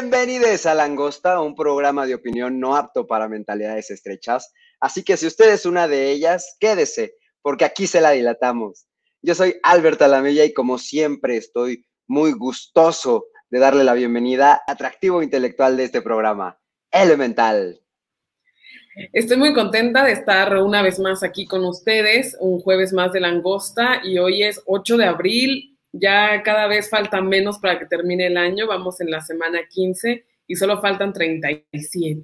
Bienvenidos a Langosta, un programa de opinión no apto para mentalidades estrechas. Así que si usted es una de ellas, quédese, porque aquí se la dilatamos. Yo soy Albert Alamella y como siempre estoy muy gustoso de darle la bienvenida atractivo intelectual de este programa, Elemental. Estoy muy contenta de estar una vez más aquí con ustedes, un jueves más de Langosta y hoy es 8 de abril, ya cada vez falta menos para que termine el año, vamos en la semana 15 y solo faltan 37.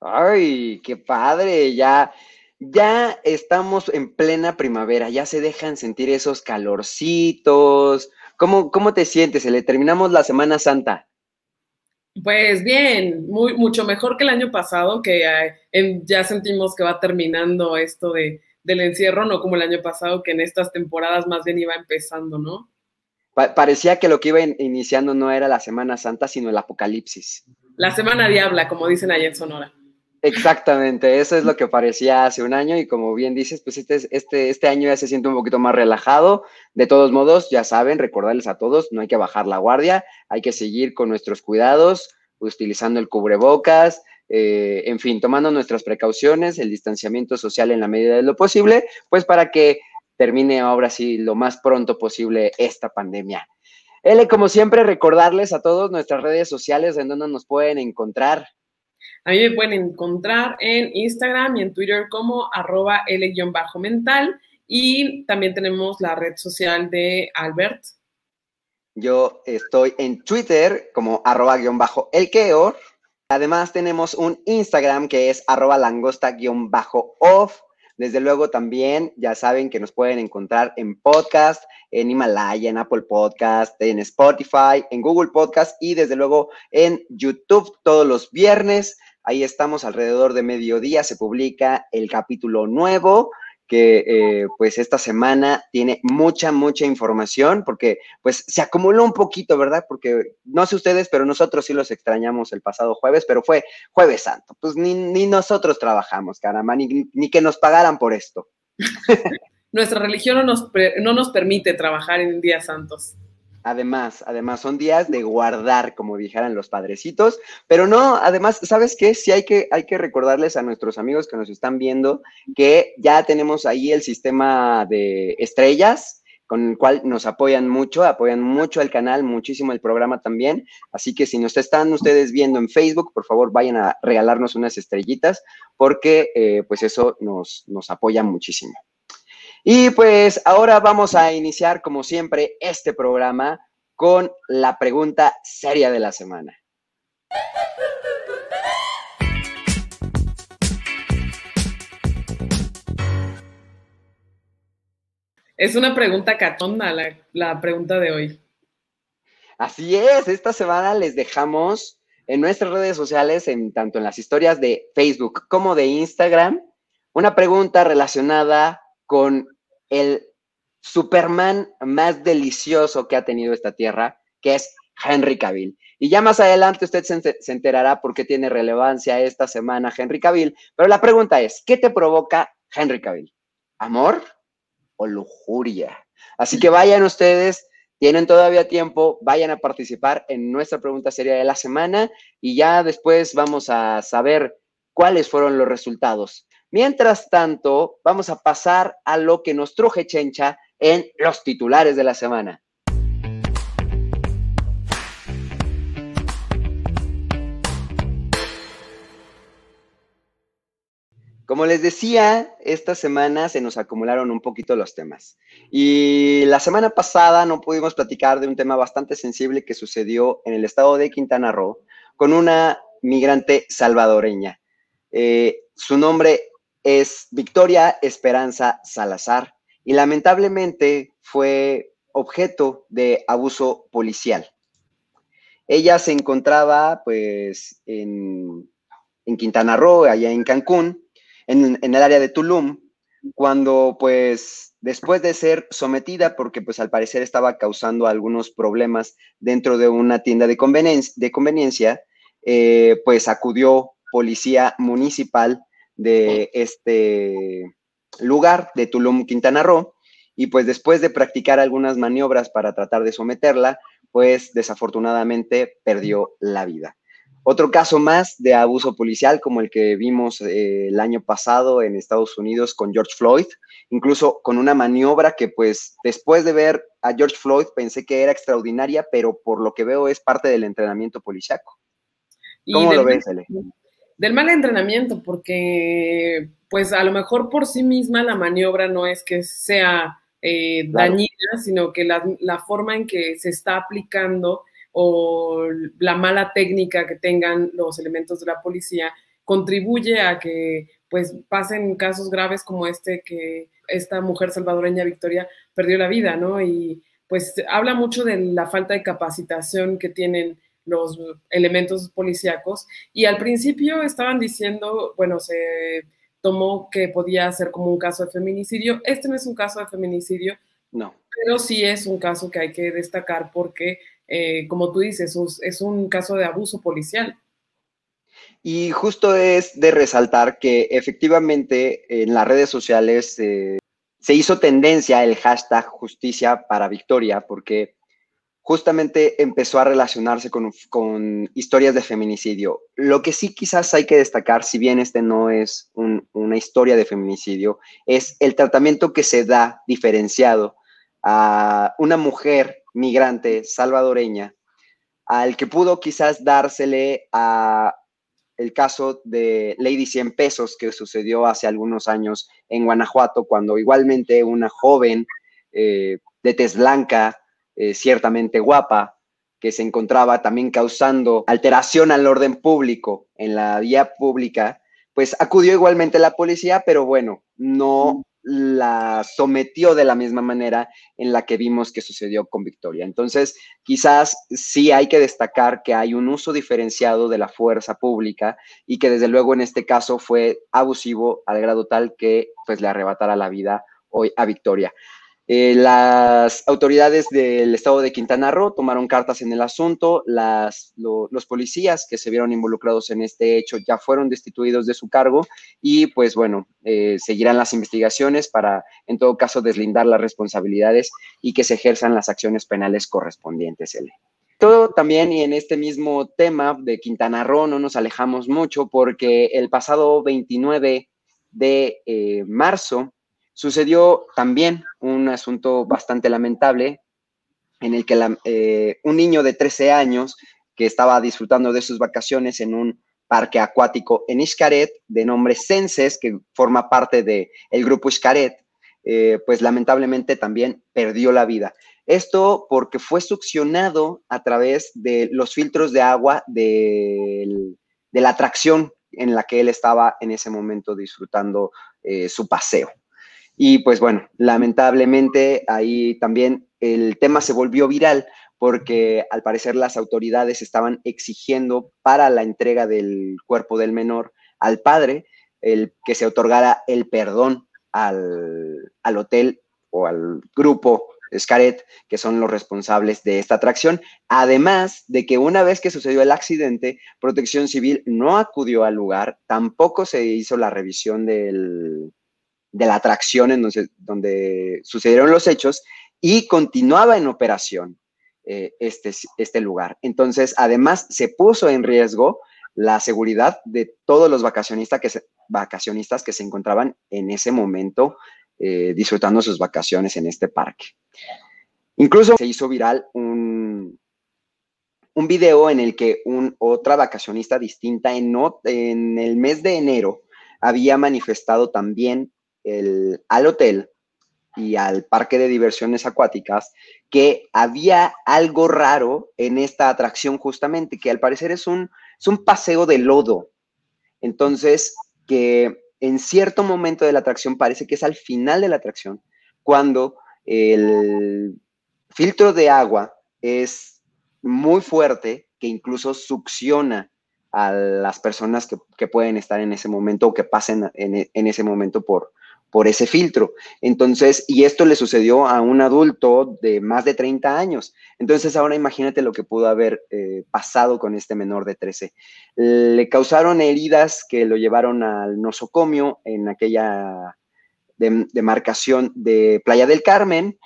Ay, qué padre, ya, ya estamos en plena primavera, ya se dejan sentir esos calorcitos. ¿Cómo, cómo te sientes? Le terminamos la Semana Santa. Pues bien, muy, mucho mejor que el año pasado, que eh, ya sentimos que va terminando esto de, del encierro, no como el año pasado, que en estas temporadas más bien iba empezando, ¿no? parecía que lo que iba iniciando no era la Semana Santa, sino el Apocalipsis. La Semana Diabla, como dicen allá en Sonora. Exactamente, eso es lo que parecía hace un año y como bien dices, pues este, este, este año ya se siente un poquito más relajado. De todos modos, ya saben, recordarles a todos, no hay que bajar la guardia, hay que seguir con nuestros cuidados, utilizando el cubrebocas, eh, en fin, tomando nuestras precauciones, el distanciamiento social en la medida de lo posible, pues para que termine ahora sí lo más pronto posible esta pandemia. L, como siempre, recordarles a todos nuestras redes sociales en donde nos pueden encontrar. A mí me pueden encontrar en Instagram y en Twitter como arroba L-mental y también tenemos la red social de Albert. Yo estoy en Twitter como arroba guion bajo elqueor. Además tenemos un Instagram que es arroba langosta guion bajo off. Desde luego también ya saben que nos pueden encontrar en podcast, en Himalaya, en Apple Podcast, en Spotify, en Google Podcast y desde luego en YouTube todos los viernes. Ahí estamos alrededor de mediodía, se publica el capítulo nuevo que eh, pues esta semana tiene mucha, mucha información porque pues se acumuló un poquito, ¿verdad? Porque no sé ustedes, pero nosotros sí los extrañamos el pasado jueves, pero fue jueves santo. Pues ni, ni nosotros trabajamos, caramba, ni, ni que nos pagaran por esto. Nuestra religión no nos, no nos permite trabajar en días santos. Además, además, son días de guardar, como dijeran los padrecitos, pero no, además, ¿sabes qué? Sí hay que, hay que recordarles a nuestros amigos que nos están viendo que ya tenemos ahí el sistema de estrellas, con el cual nos apoyan mucho, apoyan mucho el canal, muchísimo el programa también. Así que si nos están ustedes viendo en Facebook, por favor vayan a regalarnos unas estrellitas, porque eh, pues eso nos, nos apoya muchísimo. Y pues ahora vamos a iniciar, como siempre, este programa con la pregunta seria de la semana. Es una pregunta catonda la, la, pregunta de hoy. Así es, esta semana les dejamos en nuestras redes sociales, en, tanto en las historias de Facebook como de Instagram, una pregunta relacionada con el Superman más delicioso que ha tenido esta tierra, que es Henry Cavill. Y ya más adelante usted se, enterará por qué tiene relevancia esta semana Henry Cavill. Pero la pregunta es, ¿qué te provoca Henry Cavill? ¿Amor o lujuria? Así que vayan ustedes, tienen todavía tiempo, vayan a participar en nuestra pregunta seria de la semana y ya después vamos a saber cuáles fueron los resultados. Mientras tanto, vamos a pasar a lo que nos truje Chencha en los titulares de la semana. Como les decía, esta semana se nos acumularon un poquito los temas. Y la semana pasada no pudimos platicar de un tema bastante sensible que sucedió en el estado de Quintana Roo con una migrante salvadoreña. Eh, su nombre es Victoria Esperanza Salazar y lamentablemente fue objeto de abuso policial. Ella se encontraba pues en, Quintana Roo, allá en Cancún, en, en, el área de Tulum, cuando pues después de ser sometida, porque pues al parecer estaba causando algunos problemas dentro de una tienda de conveniencia, de conveniencia eh, pues acudió policía municipal de este lugar, de Tulum, Quintana Roo, y pues después de practicar algunas maniobras para tratar de someterla, pues desafortunadamente perdió la vida. Otro caso más de abuso policial como el que vimos eh, el año pasado en Estados Unidos con George Floyd, incluso con una maniobra que pues después de ver a George Floyd pensé que era extraordinaria, pero por lo que veo es parte del entrenamiento policiaco. ¿Cómo lo ves, Ele? Del mal entrenamiento, porque pues a lo mejor por sí misma la maniobra no es que sea eh, dañina, sino que la, la forma en que se está aplicando o la mala técnica que tengan los elementos de la policía contribuye a que pues pasen casos graves como este que esta mujer salvadoreña Victoria perdió la vida, ¿no? Y pues habla mucho de la falta de capacitación que tienen los elementos policíacos y al principio estaban diciendo, bueno, se tomó que podía ser como un caso de feminicidio. Este no es un caso de feminicidio, no. Pero sí es un caso que hay que destacar porque eh, como tú dices, es un caso de abuso policial. Y justo es de resaltar que efectivamente en las redes sociales eh, se hizo tendencia el hashtag justicia para Victoria porque justamente empezó a relacionarse con, con, historias de feminicidio. Lo que sí quizás hay que destacar, si bien este no es una historia de feminicidio, es el tratamiento que se da diferenciado a una mujer migrante salvadoreña, al que pudo quizás dársele a el caso de Lady 100 pesos que sucedió hace algunos años en Guanajuato, cuando igualmente una joven eh, de tez blanca, eh, ciertamente guapa, que se encontraba también causando alteración al orden público en la vía pública, pues acudió igualmente la policía, pero bueno, no la sometió de la misma manera en la que vimos que sucedió con Victoria. Entonces, quizás sí hay que destacar que hay un uso diferenciado de la fuerza pública y que desde luego en este caso fue abusivo al grado tal que pues le arrebatara la vida hoy a Victoria. Eh, las autoridades del estado de Quintana Roo tomaron cartas en el asunto, las, los policías que se vieron involucrados en este hecho ya fueron destituidos de su cargo y pues bueno, eh, seguirán las investigaciones para en todo caso deslindar las responsabilidades y que se ejerzan las acciones penales correspondientes. Todo también y en este mismo tema de Quintana Roo no nos alejamos mucho porque el pasado 29 de eh, marzo Sucedió también un asunto bastante lamentable en el que eh, un niño de 13 años que estaba disfrutando de sus vacaciones en un parque acuático en Xcaret de nombre Senses, que forma parte del el grupo Xcaret, eh, pues lamentablemente también perdió la vida. Esto porque fue succionado a través de los filtros de agua de, la atracción en la que él estaba en ese momento disfrutando eh, su paseo. Y pues bueno, lamentablemente ahí también el tema se volvió viral porque al parecer las autoridades estaban exigiendo para la entrega del cuerpo del menor al padre el que se otorgara el perdón al, al hotel o al grupo Scaret, que son los responsables de esta atracción. Además de que una vez que sucedió el accidente, Protección Civil no acudió al lugar, tampoco se hizo la revisión del, de la atracción en donde, sucedieron los hechos y continuaba en operación eh, este, este lugar. Entonces, además, se puso en riesgo la seguridad de todos los vacacionistas que se, vacacionistas que se encontraban en ese momento eh, disfrutando sus vacaciones en este parque. Incluso se hizo viral un, un video en el que un, otra vacacionista distinta en, en el mes de enero había manifestado también al hotel y al parque de diversiones acuáticas que había algo raro en esta atracción justamente, que al parecer es un, es un paseo de lodo. Entonces, que en cierto momento de la atracción parece que es al final de la atracción, cuando el filtro de agua es muy fuerte, que incluso succiona a las personas que, pueden estar en ese momento o que pasen en, en ese momento por, por ese filtro. Entonces, y esto le sucedió a un adulto de más de 30 años. Entonces, ahora imagínate lo que pudo haber eh, pasado con este menor de 13. Le causaron heridas que lo llevaron al nosocomio en aquella demarcación de Playa del Carmen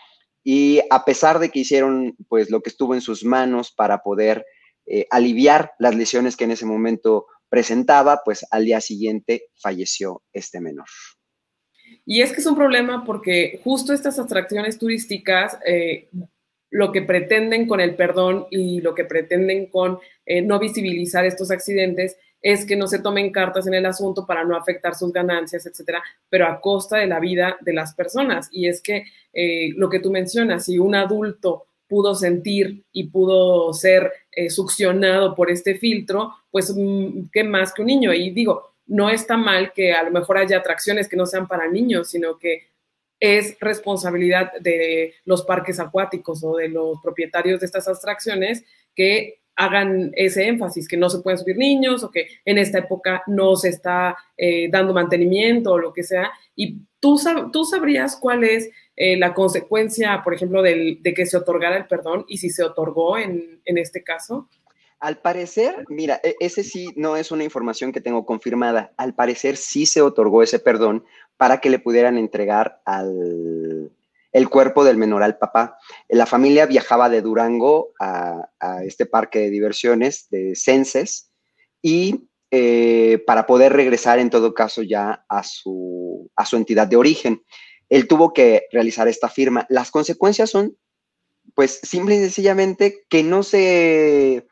y a pesar de que hicieron pues lo que estuvo en sus manos para poder eh, aliviar las lesiones que en ese momento presentaba, pues al día siguiente falleció este menor. Y es que es un problema porque justo estas atracciones turísticas, eh, lo que pretenden con el perdón y lo que pretenden con eh, no visibilizar estos accidentes es que no se tomen cartas en el asunto para no afectar sus ganancias, etcétera, pero a costa de la vida de las personas. Y es que eh, lo que tú mencionas, si un adulto pudo sentir y pudo ser succionado por este filtro, pues mm, qué más que un niño. Y digo, no está mal que a lo mejor haya atracciones que no sean para niños, sino que es responsabilidad de los parques acuáticos o de los propietarios de estas atracciones que hagan ese énfasis, que no se pueden subir niños o que en esta época no se está eh, dando mantenimiento o lo que sea. Y tú, tú sabrías cuál es eh, la consecuencia, por ejemplo, de que se otorgara el perdón y si se otorgó en, en este caso. Al parecer, mira, e, ese sí no es una información que tengo confirmada. Al parecer sí se otorgó ese perdón para que le pudieran entregar al, el cuerpo del menor al papá. La familia viajaba de Durango a, este parque de diversiones de Censes y eh, para poder regresar en todo caso ya a su, a su entidad de origen. Él tuvo que realizar esta firma. Las consecuencias son, pues, simple y sencillamente que no se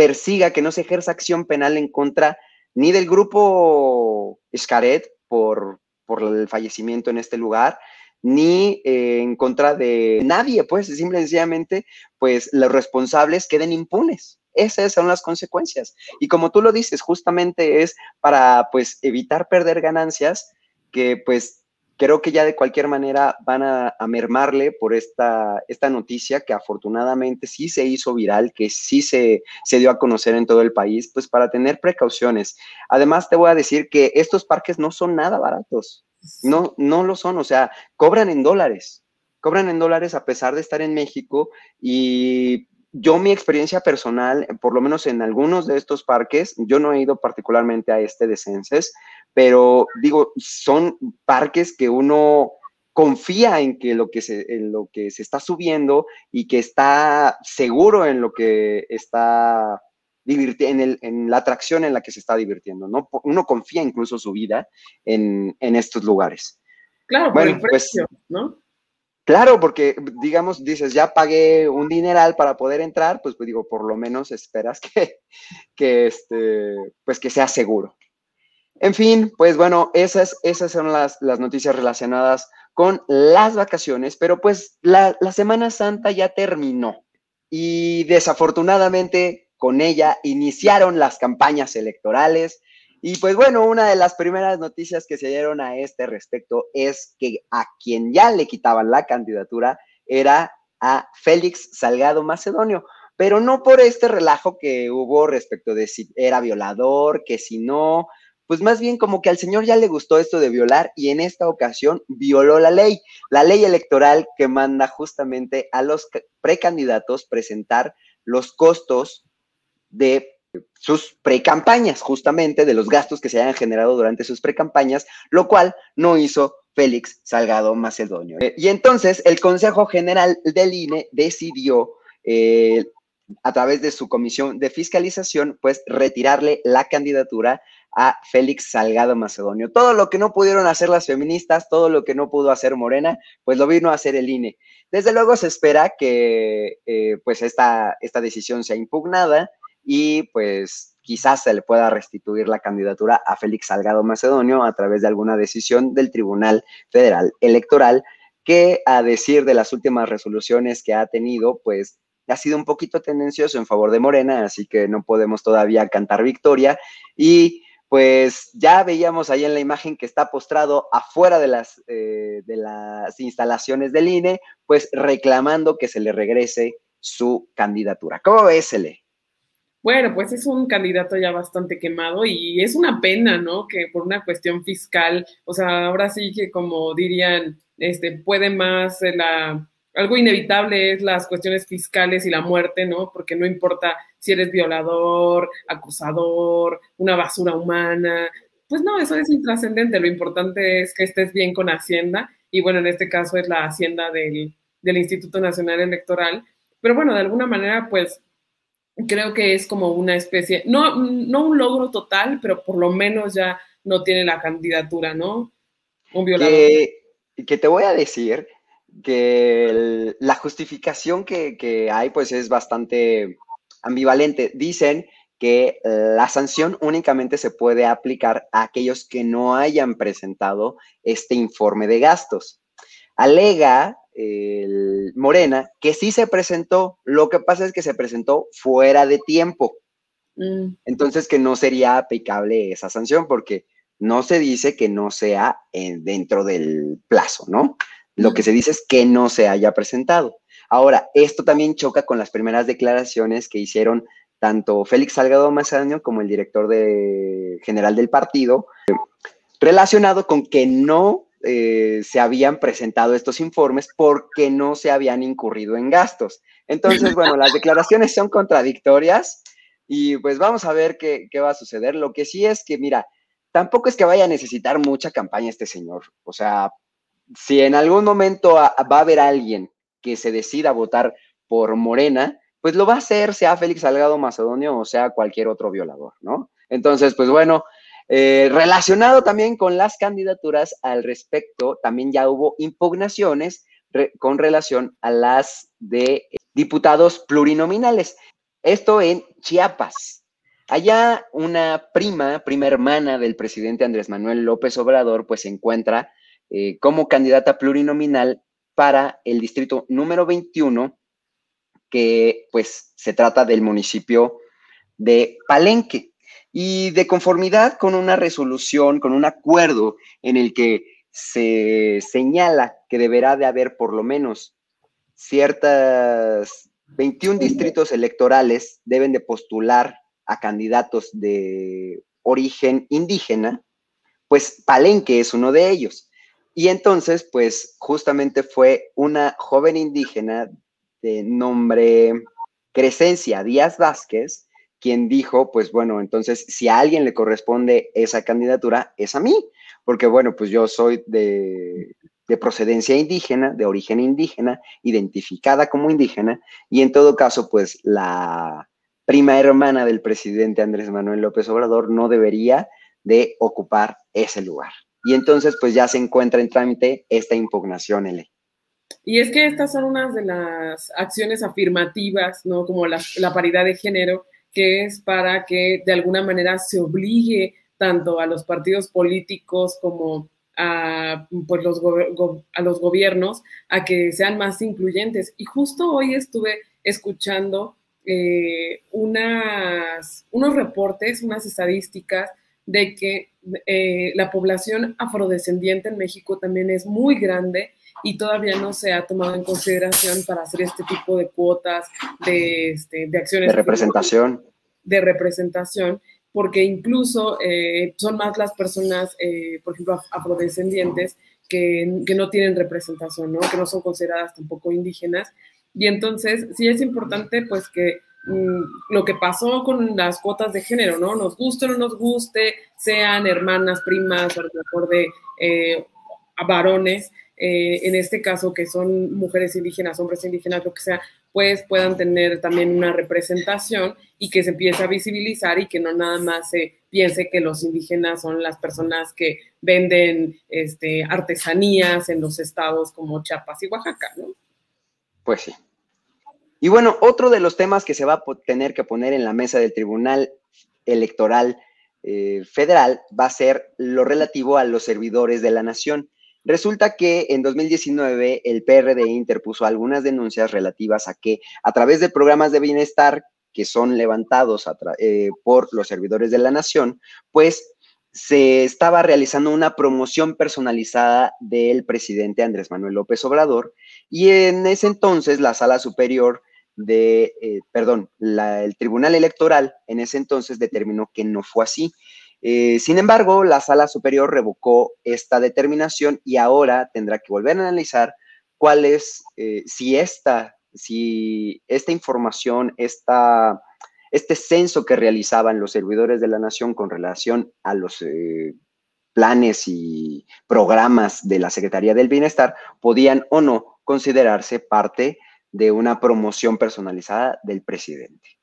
persiga, que no se ejerza acción penal en contra ni del grupo Escaret por, por el fallecimiento en este lugar, ni eh, en contra de nadie, pues simple y sencillamente, pues los responsables queden impunes. Esas son las consecuencias. Y como tú lo dices, justamente es para pues evitar perder ganancias que pues creo que ya de cualquier manera van a, mermarle por esta, esta noticia que afortunadamente sí se hizo viral, que sí se, se dio a conocer en todo el país, pues para tener precauciones. Además, te voy a decir que estos parques no son nada baratos. No, no lo son, o sea, cobran en dólares, cobran en dólares a pesar de estar en México y yo mi experiencia personal, por lo menos en algunos de estos parques, yo no he ido particularmente a este de Censes, pero digo, son parques que uno confía en que lo que se, en lo que se está subiendo y que está seguro en lo que está en, el, en, la atracción en la que se está divirtiendo, ¿no? Uno confía incluso su vida en, en estos lugares. Claro, por el pues, precio, ¿no? Claro, porque digamos, dices, ya pagué un dineral para poder entrar, pues, pues digo, por lo menos esperas que, que, este, pues que sea seguro. En fin, pues bueno, esas, esas son las, las noticias relacionadas con las vacaciones, pero pues la, la Semana Santa ya terminó y desafortunadamente con ella iniciaron las campañas electorales. Y pues bueno, una de las primeras noticias que se dieron a este respecto es que a quien ya le quitaban la candidatura era a Félix Salgado Macedonio, pero no por este relajo que hubo respecto de si era violador, que si no, pues más bien como que al señor ya le gustó esto de violar y en esta ocasión violó la ley, la ley electoral que manda justamente a los precandidatos presentar los costos de sus precampañas, justamente de los gastos que se hayan generado durante sus precampañas, lo cual no hizo Félix Salgado Macedonio. Y entonces el Consejo General del INE decidió, eh, a través de su comisión de fiscalización, pues retirarle la candidatura a Félix Salgado Macedonio. Todo lo que no pudieron hacer las feministas, todo lo que no pudo hacer Morena, pues lo vino a hacer el INE. Desde luego se espera que eh, pues esta, esta decisión sea impugnada y pues quizás se le pueda restituir la candidatura a Félix Salgado Macedonio a través de alguna decisión del Tribunal Federal Electoral que a decir de las últimas resoluciones que ha tenido, pues ha sido un poquito tendencioso en favor de Morena, así que no podemos todavía cantar victoria. Y pues ya veíamos ahí en la imagen que está postrado afuera de las, eh, de las instalaciones del INE, pues reclamando que se le regrese su candidatura. ¿Cómo ves? Bueno, pues es un candidato ya bastante quemado y es una pena, ¿no? Que por una cuestión fiscal, o sea, ahora sí que como dirían, este, puede más la, algo inevitable es las cuestiones fiscales y la muerte, ¿no? Porque no importa si eres violador, acusador, una basura humana, pues no, eso es intrascendente, lo importante es que estés bien con Hacienda y bueno, en este caso es la Hacienda del, del Instituto Nacional Electoral. Pero bueno, de alguna manera, pues creo que es como una especie, no, no un logro total, pero por lo menos ya no tiene la candidatura, ¿no? Un violador. Que, te voy a decir que la justificación que, que hay, pues es bastante ambivalente. Dicen que la sanción únicamente se puede aplicar a aquellos que no hayan presentado este informe de gastos. Alega el Morena que sí se presentó, lo que pasa es que se presentó fuera de tiempo. Mm. Entonces que no sería aplicable esa sanción porque no se dice que no sea dentro del plazo, ¿no? Lo que se dice es que no se haya presentado. Ahora, esto también choca con las primeras declaraciones que hicieron tanto Félix Salgado Macedonio como el director general del partido, relacionado con que no eh, se habían presentado estos informes porque no se habían incurrido en gastos. Entonces, bueno, las declaraciones son contradictorias y pues vamos a ver qué, qué va a suceder. Lo que sí es que, mira, tampoco es que vaya a necesitar mucha campaña este señor. O sea, si en algún momento va a haber alguien que se decida votar por Morena, pues lo va a hacer, sea Félix Salgado Macedonio o sea cualquier otro violador, ¿no? Entonces, pues bueno, eh, relacionado también con las candidaturas al respecto, también ya hubo impugnaciones con relación a las de diputados plurinominales. Esto en Chiapas. Allá una prima, prima hermana del presidente Andrés Manuel López Obrador, pues se encuentra eh, como candidata plurinominal para el distrito número 21 que pues se trata del municipio de Palenque. Y de conformidad con una resolución, con un acuerdo en el que se señala que deberá de haber por lo menos ciertas 21 distritos electorales deben de postular a candidatos de origen indígena, pues Palenque es uno de ellos. Y entonces, pues justamente fue una joven indígena de nombre Crescencia Díaz Vázquez, quien dijo, pues bueno, entonces si a alguien le corresponde esa candidatura, es a mí, porque bueno, pues yo soy de, de procedencia indígena, de origen indígena, identificada como indígena, y en todo caso, pues la prima hermana del presidente Andrés Manuel López Obrador no debería de ocupar ese lugar. Y entonces, pues ya se encuentra en trámite esta impugnación, L. Y es que estas son unas de las acciones afirmativas, ¿no? Como la, paridad de género, que es para que de alguna manera se obligue tanto a los partidos políticos como a, pues, los, a los gobiernos a que sean más incluyentes. Y justo hoy estuve escuchando eh, unas, unos reportes, unas estadísticas de que eh, la población afrodescendiente en México también es muy grande y todavía no se ha tomado en consideración para hacer este tipo de cuotas, de, este, de acciones. De representación. De representación, porque incluso eh, son más las personas, eh, por ejemplo, afrodescendientes, que, que, no tienen representación, ¿no? que no son consideradas tampoco indígenas. Y entonces sí es importante pues que mm, lo que pasó con las cuotas de género, ¿no? Nos guste o no nos guste, sean hermanas, primas, o a lo mejor de eh, varones, eh, en este caso que son mujeres indígenas, hombres indígenas, lo que sea, pues puedan tener también una representación y que se empiece a visibilizar y que no nada más se piense que los indígenas son las personas que venden este, artesanías en los estados como Chiapas y Oaxaca, ¿no? Pues sí. Y bueno, otro de los temas que se va a tener que poner en la mesa del Tribunal Electoral eh, Federal va a ser lo relativo a los servidores de la nación. Resulta que en 2019 el PRD interpuso algunas denuncias relativas a que a través de programas de bienestar que son levantados eh, por los servidores de la nación, pues se estaba realizando una promoción personalizada del presidente Andrés Manuel López Obrador y en ese entonces la sala superior de, eh, perdón, el Tribunal Electoral en ese entonces determinó que no fue así eh, sin embargo, la sala superior revocó esta determinación y ahora tendrá que volver a analizar cuál es, eh, si esta, si esta información, esta, este censo que realizaban los servidores de la nación con relación a los eh, planes y programas de la Secretaría del Bienestar podían o no considerarse parte de una promoción personalizada del presidente.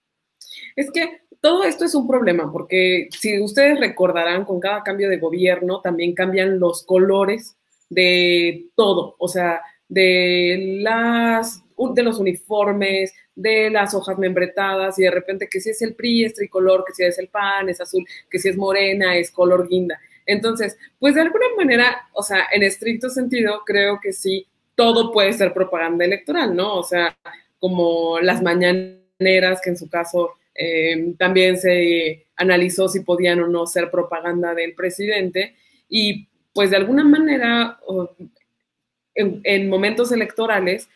Es que todo esto es un problema, porque si ustedes recordarán, con cada cambio de gobierno también cambian los colores de todo, o sea, de las de los uniformes, de las hojas membretadas, y de repente que si es el PRI es tricolor, que si es el PAN es azul, que si es morena es color guinda. Entonces, pues de alguna manera, o sea, en estricto sentido, creo que sí, todo puede ser propaganda electoral, ¿no? O sea, como las mañaneras, que en su caso eh, también se analizó si podían o no ser propaganda del presidente, y pues de alguna manera, en momentos electorales,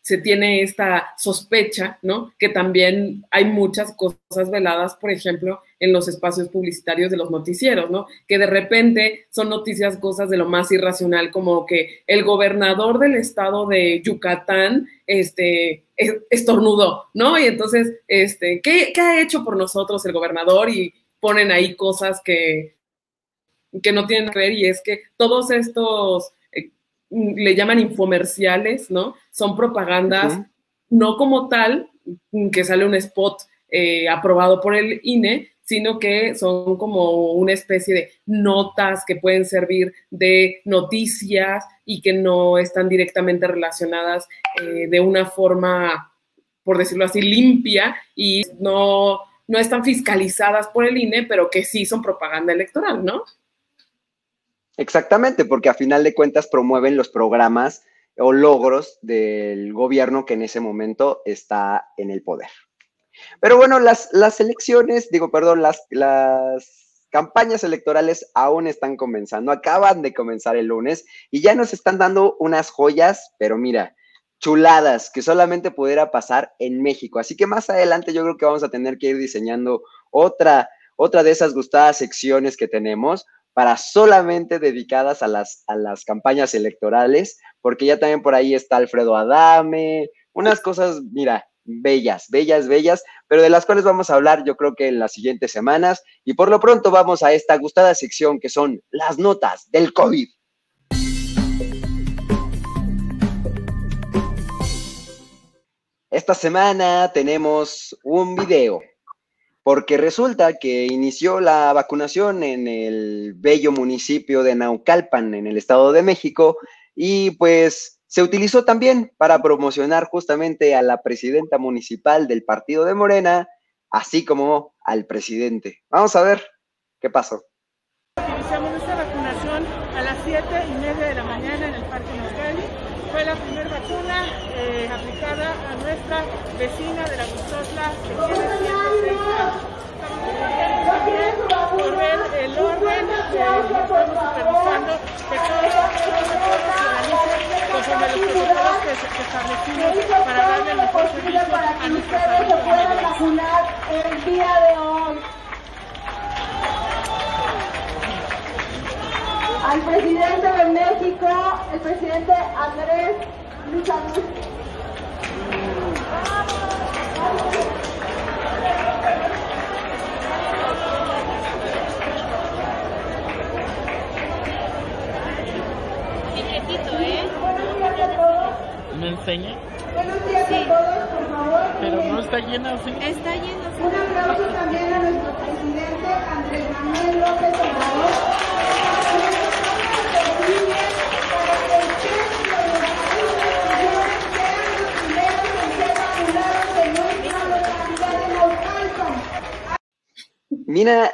se tiene esta sospecha, ¿no? Que también hay muchas cosas veladas, por ejemplo, en los espacios publicitarios de los noticieros, ¿no? Que de repente son noticias, cosas de lo más irracional, como que el gobernador del estado de Yucatán, este, estornudó, ¿no? Y entonces, este, ¿qué, ¿qué ha hecho por nosotros el gobernador? Y ponen ahí cosas que, que no tienen que ver, y es que todos estos le llaman infomerciales, ¿no? Son propagandas, no como tal, que sale un spot eh, aprobado por el INE, sino que son como una especie de notas que pueden servir de noticias y que no están directamente relacionadas eh, de una forma, por decirlo así, limpia y no, no están fiscalizadas por el INE, pero que sí son propaganda electoral, ¿no? Exactamente, porque a final de cuentas promueven los programas o logros del gobierno que en ese momento está en el poder. Pero bueno, las, las elecciones, digo, perdón, las, las campañas electorales aún están comenzando, acaban de comenzar el lunes y ya nos están dando unas joyas, pero mira, chuladas que solamente pudiera pasar en México. Así que más adelante yo creo que vamos a tener que ir diseñando otra, otra de esas gustadas secciones que tenemos para solamente dedicadas a las, a las campañas electorales, porque ya también por ahí está Alfredo Adame, unas cosas, mira, bellas, bellas, bellas, pero de las cuales vamos a hablar yo creo que en las siguientes semanas. Y por lo pronto vamos a esta gustada sección que son las notas del COVID. Esta semana tenemos un video porque resulta que inició la vacunación en el bello municipio de Naucalpan, en el Estado de México, y pues se utilizó también para promocionar justamente a la presidenta municipal del partido de Morena, así como al presidente. Vamos a ver qué pasó. Iniciamos nuestra vacunación a las 7 y media de la mañana en el Parque Mexicali. Fue la primera vacuna eh, aplicada a nuestra vecina de la Gustosla, que tiene 130 también por ver el orden que estamos supervisando que todo, todo se profesionalice conforme los protocolos que, que establecimos para darle mejor servicio a nuestra salud. vacunar el día de hoy. Al presidente de México, el presidente Andrés Luis ¿eh? Buenos días a todos. ¿Me enseña? Buenos días a todos, por favor. Pero no está llena, ¿sí? Está lleno. Un aplauso también a nuestro presidente Andrés Manuel López Obrador. Mira,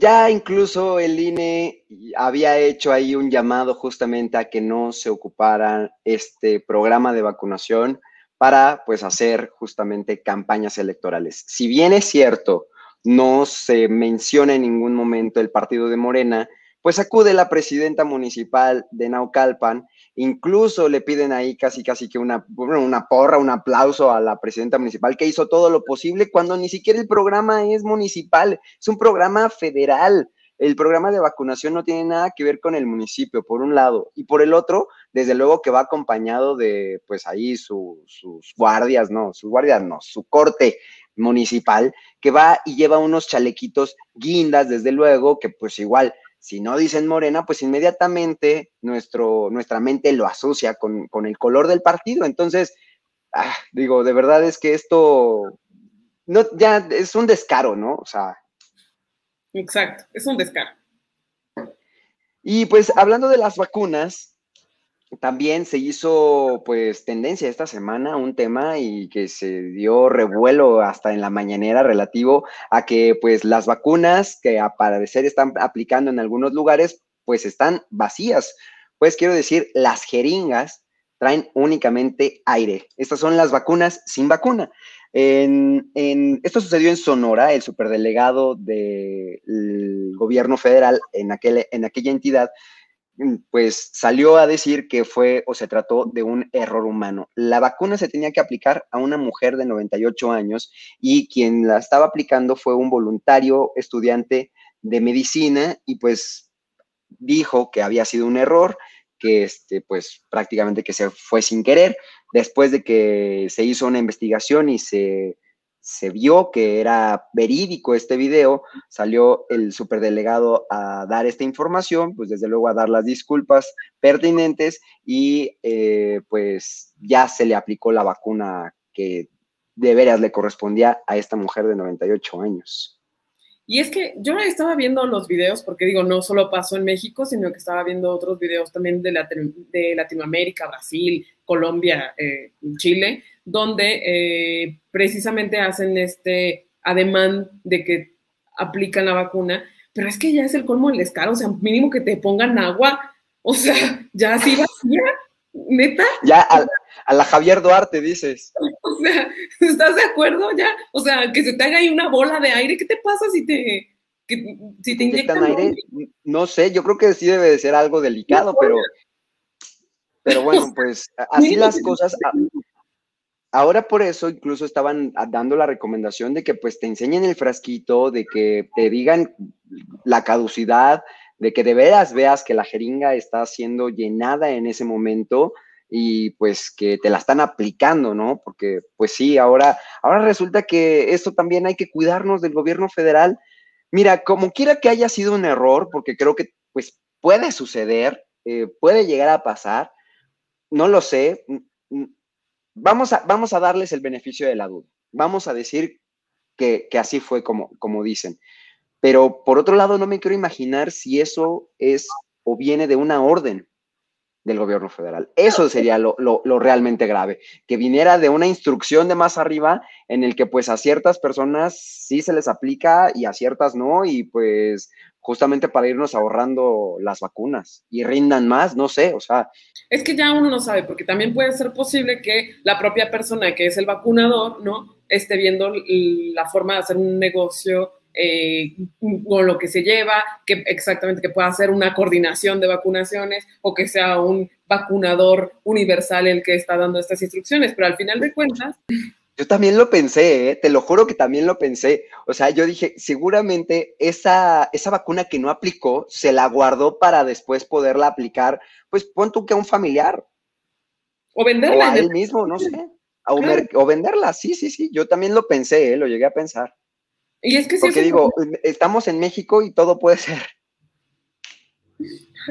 ya incluso el INE había hecho ahí un llamado justamente a que no se ocupara este programa de vacunación para pues hacer justamente campañas electorales. Si bien es cierto, no se menciona en ningún momento el partido de Morena, pues acude la presidenta municipal de Naucalpan, incluso le piden ahí casi casi que una, una porra, un aplauso a la presidenta municipal que hizo todo lo posible cuando ni siquiera el programa es municipal, es un programa federal. El programa de vacunación no tiene nada que ver con el municipio, por un lado, y por el otro, desde luego que va acompañado de, pues ahí sus guardias, no, sus guardias no, su corte municipal, que va y lleva unos chalequitos guindas, desde luego, que pues igual si no dicen Morena, pues inmediatamente nuestro, nuestra mente lo asocia con, con el color del partido. Entonces, ah, digo, de verdad es que esto no, ya es un descaro, ¿no? O sea. Exacto, es un descaro. Y pues hablando de las vacunas, también se hizo pues tendencia esta semana un tema y que se dio revuelo hasta en la mañanera relativo a que pues las vacunas que a parecer están aplicando en algunos lugares pues están vacías. Pues quiero decir, las jeringas traen únicamente aire. Estas son las vacunas sin vacuna. En, esto sucedió en Sonora, el superdelegado del gobierno federal en, aquel, en aquella entidad, pues salió a decir que fue o se trató de un error humano. La vacuna se tenía que aplicar a una mujer de 98 años y quien la estaba aplicando fue un voluntario estudiante de medicina y pues dijo que había sido un error, que este, pues prácticamente que se fue sin querer después de que se hizo una investigación y se, vio que era verídico este video, salió el superdelegado a dar esta información, pues desde luego a dar las disculpas pertinentes y eh, pues ya se le aplicó la vacuna que de veras le correspondía a esta mujer de 98 años. Y es que yo estaba viendo los videos, porque digo, no solo pasó en México, sino que estaba viendo otros videos también de, de Latinoamérica, Brasil, Colombia, eh, Chile, donde eh, precisamente hacen este ademán de que aplican la vacuna, pero es que ya es el colmo del descaro, o sea, mínimo que te pongan agua, o sea, ya así vacía, neta. Ya a, la Javier Duarte dices. O sea, ¿estás de acuerdo ya? O sea, que se te haga ahí una bola de aire, ¿qué te pasa si te, si te inyectan aire? No sé, yo creo que sí debe de ser algo delicado, pero, pero bueno, pues así las cosas. Ahora por eso incluso estaban dando la recomendación de que pues te enseñen el frasquito, de que te digan la caducidad, de que de veras veas que la jeringa está siendo llenada en ese momento y pues que te la están aplicando, ¿no? Porque pues sí, ahora, ahora resulta que esto también hay que cuidarnos del gobierno federal. Mira, como quiera que haya sido un error, porque creo que pues puede suceder, eh, puede llegar a pasar, no lo sé, vamos a, vamos a darles el beneficio de la duda, vamos a decir que, que así fue como, como dicen. Pero por otro lado, no me quiero imaginar si eso es o viene de una orden del gobierno federal. Eso sería lo, realmente grave, que viniera de una instrucción de más arriba en el que pues a ciertas personas sí se les aplica y a ciertas no, y pues justamente para irnos ahorrando las vacunas y rindan más, no sé, o sea. Es que ya uno no sabe, porque también puede ser posible que la propia persona que es el vacunador, ¿no? Esté viendo la forma de hacer un negocio eh, con lo que se lleva, que exactamente que pueda ser una coordinación de vacunaciones o que sea un vacunador universal el que está dando estas instrucciones, pero al final de cuentas... Yo también lo pensé, ¿eh? te lo juro que también lo pensé. O sea, yo dije, seguramente esa, esa vacuna que no aplicó se la guardó para después poderla aplicar, pues pon tú que a un familiar. O venderla. O a él mismo, no sé. O, o, venderla, sí, sí, sí. Yo también lo pensé, ¿eh? lo llegué a pensar. Y es que Porque digo, estamos en México y todo puede ser.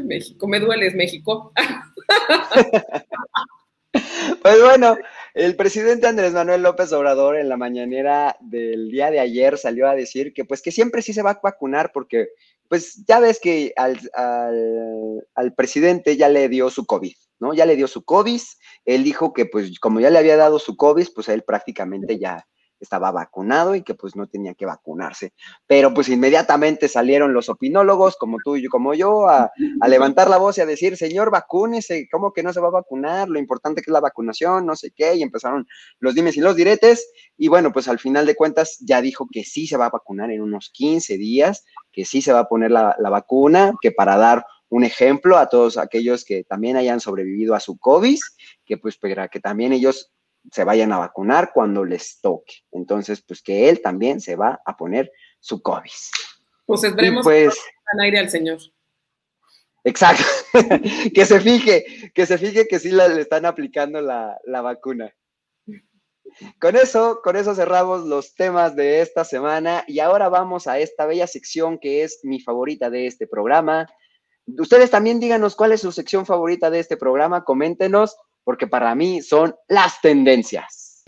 México, me dueles, México. pues bueno, el presidente Andrés Manuel López Obrador en la mañanera del día de ayer salió a decir que pues que siempre sí se va a vacunar porque pues ya ves que al, al presidente ya le dio su COVID, ¿no? Ya le dio su COVID, él dijo que pues como ya le había dado su COVID, pues él prácticamente ya, estaba vacunado y que pues no tenía que vacunarse. Pero pues inmediatamente salieron los opinólogos, como tú y como yo, a, levantar la voz y a decir, señor, vacúnese, ¿cómo que no se va a vacunar? Lo importante que es la vacunación, no sé qué, y empezaron los dimes y los diretes, y bueno, pues al final de cuentas ya dijo que sí se va a vacunar en unos 15 días, que sí se va a poner la, la vacuna, que para dar un ejemplo a todos aquellos que también hayan sobrevivido a su COVID, que pues para que también ellos se vayan a vacunar cuando les toque. Entonces, pues que él también se va a poner su COVID. Pues esperemos pues, que aire al Señor. Exacto, que se fije, que se fije que sí le están aplicando la, vacuna. Con eso, con eso cerramos los temas de esta semana y ahora vamos a esta bella sección que es mi favorita de este programa. Ustedes también díganos cuál es su sección favorita de este programa, coméntenos, porque para mí son las tendencias.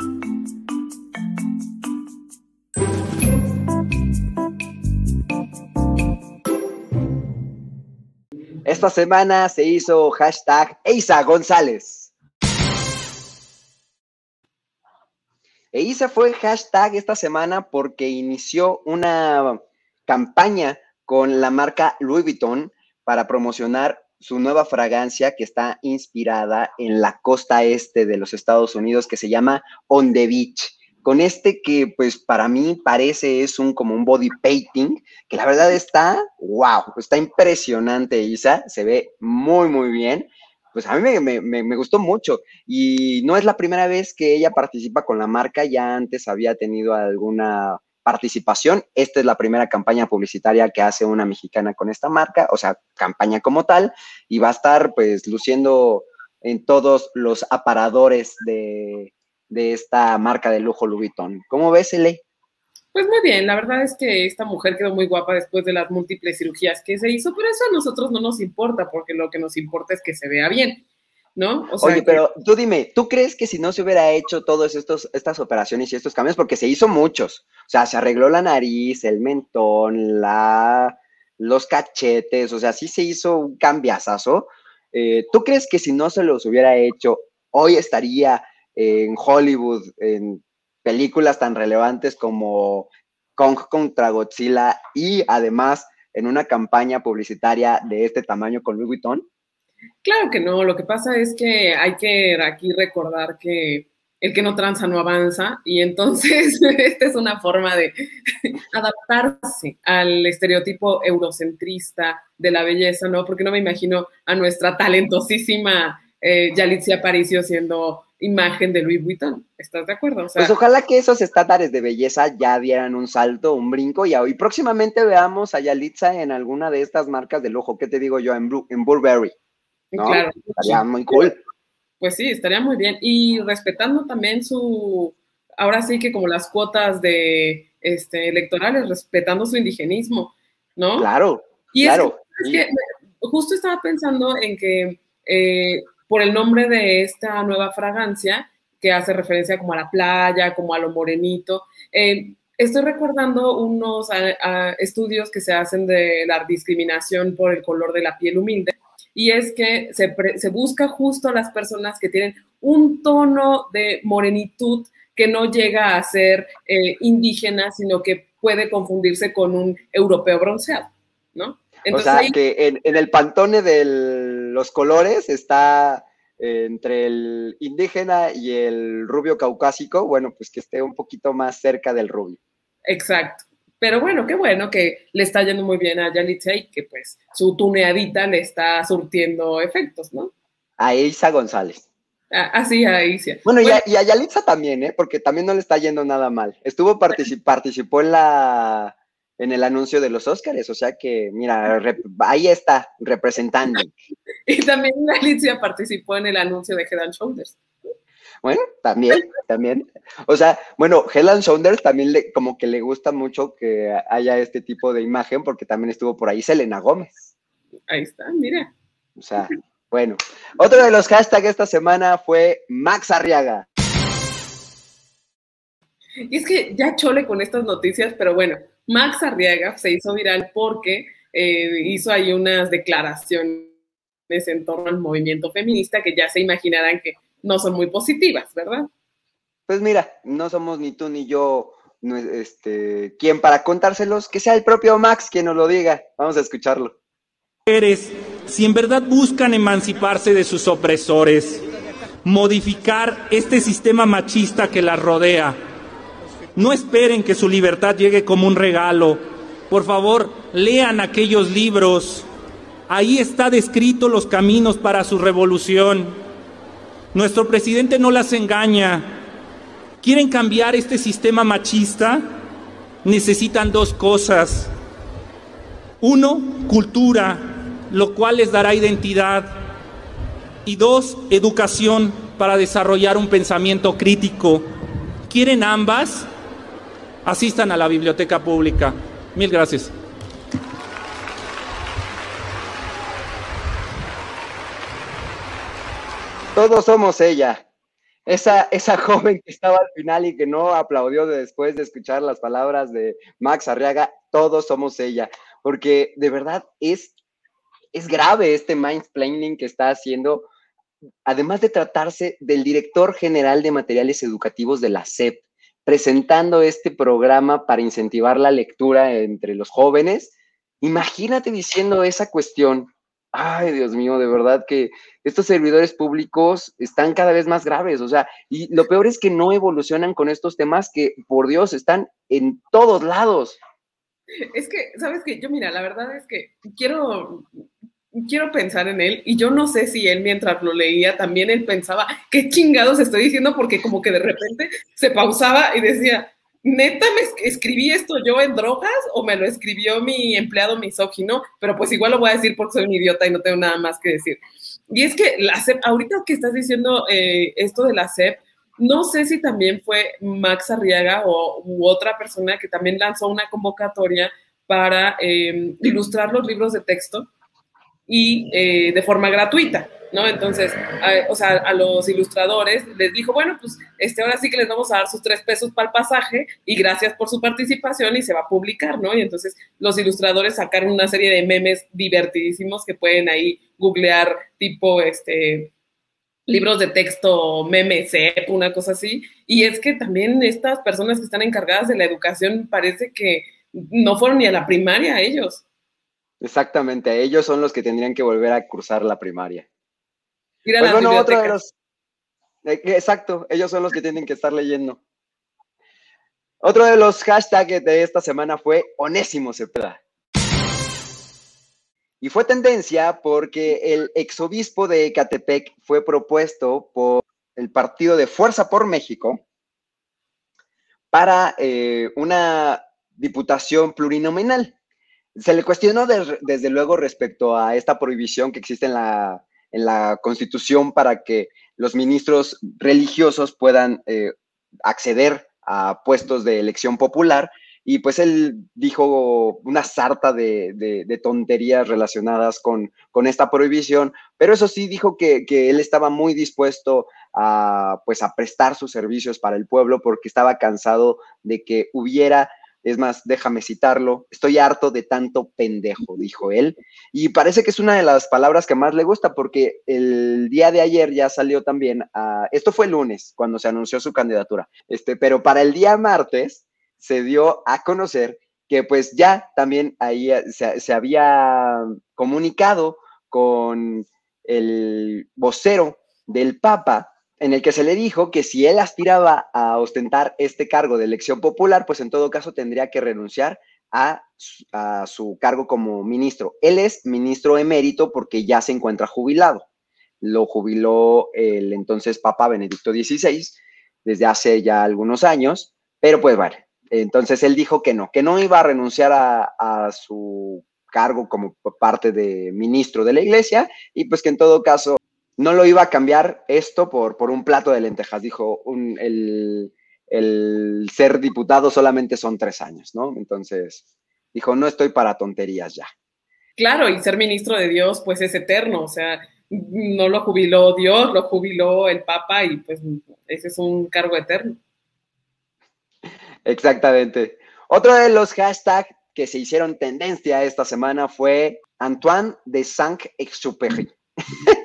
Esta semana se hizo hashtag Eisa González. Eisa fue hashtag esta semana porque inició una campaña con la marca Louis Vuitton para promocionar su nueva fragancia que está inspirada en la costa este de los Estados Unidos que se llama On the Beach. Con este que pues para mí parece es un como un body painting, que la verdad está, wow, está impresionante Isa, se ve muy muy bien, pues a mí me, me, gustó mucho. Y no es la primera vez que ella participa con la marca, ya antes había tenido alguna participación, esta es la primera campaña publicitaria que hace una mexicana con esta marca, o sea, campaña como tal, y va a estar pues luciendo en todos los aparadores de, de esta marca de lujo Louis Vuitton. ¿Cómo ves, Ele? Pues muy bien, la verdad es que esta mujer quedó muy guapa después de las múltiples cirugías que se hizo, pero eso a nosotros no nos importa, porque lo que nos importa es que se vea bien, ¿no? Oye, pero tú dime, ¿tú crees que si no se hubiera hecho todas estas operaciones y estos cambios, porque se hizo muchos, o sea, se arregló la nariz, el mentón, la, los cachetes, o sea, sí se hizo un cambiazazo, eh, ¿tú crees que si no se los hubiera hecho, hoy estaría en Hollywood, en películas tan relevantes como Kong contra Godzilla y además en una campaña publicitaria de este tamaño con Louis Vuitton? Claro que no, lo que pasa es que hay que aquí recordar que el que no tranza no avanza y entonces esta es una forma de adaptarse al estereotipo eurocentrista de la belleza, ¿no? Porque no me imagino a nuestra talentosísima eh, Yalitza Aparicio siendo imagen de Louis Vuitton. ¿Estás de acuerdo? pues ojalá que esos estándares de belleza ya dieran un salto, un brinco y, hoy próximamente veamos a Yalitza en alguna de estas marcas de lujo. ¿Qué te digo yo? En, en Burberry. Claro. Estaría muy cool. Pues sí, estaría muy bien. Y respetando también su, ahora sí que como las cuotas de este, electorales, respetando su indigenismo, ¿no? Claro, y claro. Es que, justo estaba pensando en que eh, por el nombre de esta nueva fragancia que hace referencia como a la playa, como a lo morenito. Eh, estoy recordando unos estudios que se hacen de la discriminación por el color de la piel humilde y es que se, busca justo a las personas que tienen un tono de morenitud que no llega a ser eh, indígena, sino que puede confundirse con un europeo bronceado, ¿no? o sea, que en, el pantone de los colores está eh, entre el indígena y el rubio caucásico, bueno, pues que esté un poquito más cerca del rubio. Exacto. Pero bueno, qué bueno que le está yendo muy bien a Yalitza y que pues su tuneadita le está surtiendo efectos, ¿no? A Isa González. Así, ah, ah, a Isa. Bueno, Y, a, y, a, Yalitza también, ¿eh? Porque también no le está yendo nada mal. Estuvo, participó en la en el anuncio de los Óscares, o sea que, mira, ahí está, representando. y también Alicia participó en el anuncio de Head and Shoulders. Bueno, también, también. O sea, bueno, Head and Shoulders también le, como que le gusta mucho que haya este tipo de imagen, porque también estuvo por ahí Selena Gómez. Ahí está, mira. O sea, bueno. Otro de los hashtags esta semana fue Max Arriaga. Y es que ya chole con estas noticias, pero bueno, Max Arriaga se hizo viral porque eh, hizo ahí unas declaraciones en torno al movimiento feminista que ya se imaginarán que no son muy positivas, ¿verdad? Pues mira, no somos ni tú ni yo este, quien para contárselos, que sea el propio Max quien nos lo diga. Vamos a escucharlo. Si en verdad buscan emanciparse de sus opresores, modificar este sistema machista que las rodea, no esperen que su libertad llegue como un regalo. Por favor, lean aquellos libros. Ahí está descrito los caminos para su revolución. Nuestro presidente no las engaña. ¿Quieren cambiar este sistema machista? Necesitan dos cosas. Uno, cultura, lo cual les dará identidad. Y dos, educación para desarrollar un pensamiento crítico ¿Quieren ambas? Asistan a la biblioteca pública. Mil gracias. Todos somos ella. Esa, esa joven que estaba al final y que no aplaudió después de escuchar las palabras de Max Arriaga, todos somos ella. Porque de verdad es, es grave este mindsplanning que está haciendo, además de tratarse del director general de materiales educativos de la SEP, presentando este programa para incentivar la lectura entre los jóvenes. Imagínate diciendo esa cuestión ay, Dios mío, de verdad que estos servidores públicos están cada vez más graves, o sea, y lo peor es que no evolucionan con estos temas que, por Dios, están en todos lados. Es que, ¿sabes qué? Yo, mira, la verdad es que quiero, quiero pensar en él y yo no sé si él mientras lo leía también él pensaba, qué chingados estoy diciendo, porque como que de repente se pausaba y decía, neta me escribí esto yo en drogas o me lo escribió mi empleado misógino, pero pues igual lo voy a decir porque soy un idiota y no tengo nada más que decir. Y es que la CEP, ahorita que estás diciendo eh, esto de la CEP, no sé si también fue Max Arriaga o otra persona que también lanzó una convocatoria para eh, ilustrar los libros de texto y eh, de forma gratuita. ¿No? Entonces, a, o sea, a los ilustradores les dijo, bueno, pues este, ahora sí que les vamos a dar sus tres pesos para el pasaje y gracias por su participación y se va a publicar, ¿no? Y entonces los ilustradores sacaron una serie de memes divertidísimos que pueden ahí googlear tipo, este, libros de texto, memes, una cosa así. Y es que también estas personas que están encargadas de la educación parece que no fueron ni a la primaria ellos. Exactamente, ellos son los que tendrían que volver a cursar la primaria. Pues bueno, otro de los. Eh, exacto, ellos son los que tienen que estar leyendo. Otro de los hashtags de esta semana fue Onésimo Cepeda. Y fue tendencia porque el exobispo de Ecatepec fue propuesto por el partido de Fuerza por México para eh, una diputación plurinominal. Se le cuestionó desde luego respecto a esta prohibición que existe en la en la Constitución para que los ministros religiosos puedan eh, acceder a puestos de elección popular. Y pues él dijo una sarta de, tonterías relacionadas con, con, esta prohibición, pero eso sí dijo que, que, él estaba muy dispuesto a, pues, a prestar sus servicios para el pueblo porque estaba cansado de que hubiera es más, déjame citarlo, estoy harto de tanto pendejo, dijo él. Y parece que es una de las palabras que más le gusta porque el día de ayer ya salió también, a, esto fue el lunes cuando se anunció su candidatura, este, pero para el día martes se dio a conocer que pues ya también ahí se, se había comunicado con el vocero del Papa en el que se le dijo que si él aspiraba a ostentar este cargo de elección popular, pues en todo caso tendría que renunciar a, su cargo como ministro. Él es ministro emérito porque ya se encuentra jubilado. Lo jubiló el entonces Papa Benedicto XVI desde hace ya algunos años, pero pues vale. Entonces él dijo que no, que no iba a renunciar a, a su cargo como parte de ministro de la iglesia y pues que en todo caso no lo iba a cambiar esto por, por un plato de lentejas. Dijo, el, ser diputado solamente son tres años, ¿no? Entonces, dijo, no estoy para tonterías ya. Claro, y ser ministro de Dios, pues es eterno, o sea, no lo jubiló Dios, lo jubiló el Papa y pues ese es un cargo eterno. Exactamente. Otro de los hashtags que se hicieron tendencia esta semana fue Antoine de Saint-Exupéry.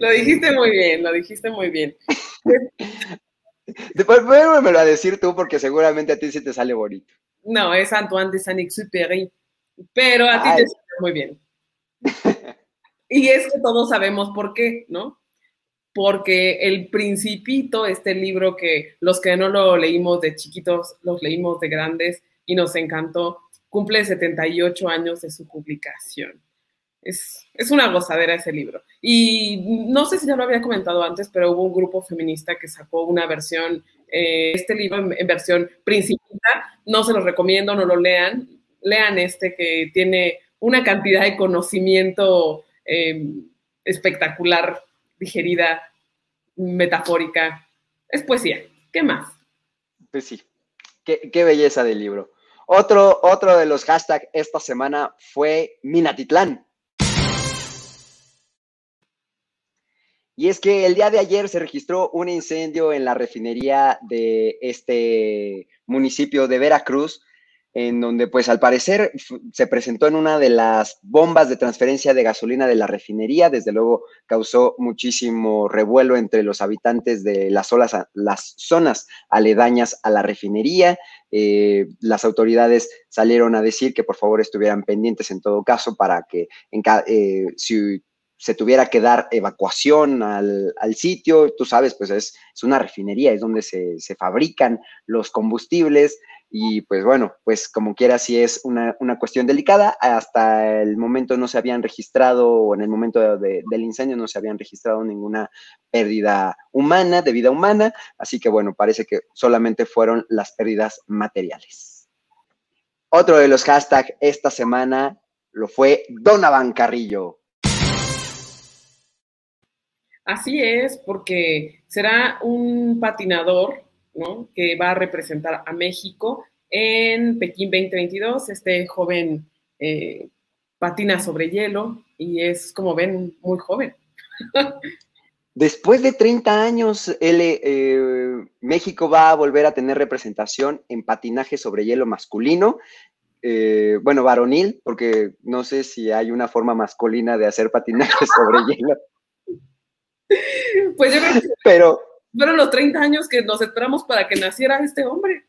lo dijiste muy bien, lo dijiste muy bien. Después me lo a decir tú porque seguramente a ti sí te sale bonito. No, es Antoine de Saint-Exupéry, pero a ti te sale muy bien. y es que todos sabemos por qué, ¿no? Porque El Principito, este libro que los que no lo leímos de chiquitos, los leímos de grandes y nos encantó, cumple 78 años de su publicación. Es, es, una gozadera ese libro. Y no sé si ya lo había comentado antes, pero hubo un grupo feminista que sacó una versión, eh, este libro en, versión principita. No se los recomiendo, no lo lean. Lean este que tiene una cantidad de conocimiento eh, espectacular, digerida metafórica. Es poesía. ¿Qué más? Pues sí, qué, qué belleza del libro. Otro, otro de los hashtags esta semana fue Minatitlán. Y es que el día de ayer se registró un incendio en la refinería de este municipio de Veracruz, en donde pues al parecer se presentó en una de las bombas de transferencia de gasolina de la refinería, desde luego causó muchísimo revuelo entre los habitantes de las, las zonas aledañas a la refinería. Eh, las autoridades salieron a decir que por favor estuvieran pendientes en todo caso para que en eh, si se tuviera que dar evacuación al, sitio, tú sabes, pues es, una refinería, es donde se, fabrican los combustibles y pues bueno, pues como quiera, si es una, cuestión delicada, hasta el momento no se habían registrado, o en el momento del incendio no se habían registrado ninguna pérdida humana, de vida humana, así que bueno, parece que solamente fueron las pérdidas materiales. Otro de los hashtags esta semana lo fue Donavan Carrillo. Así es, porque será un patinador ¿no? que va a representar a México en Pekín 2022. Este joven eh, patina sobre hielo y es, como ven, muy joven. Después de 30 años, eh, México va a volver a tener representación en patinaje sobre hielo masculino. Eh, bueno, varonil, porque no sé si hay una forma masculina de hacer patinaje sobre hielo. Pues yo creo que Pero, fueron los 30 años que nos esperamos para que naciera este hombre.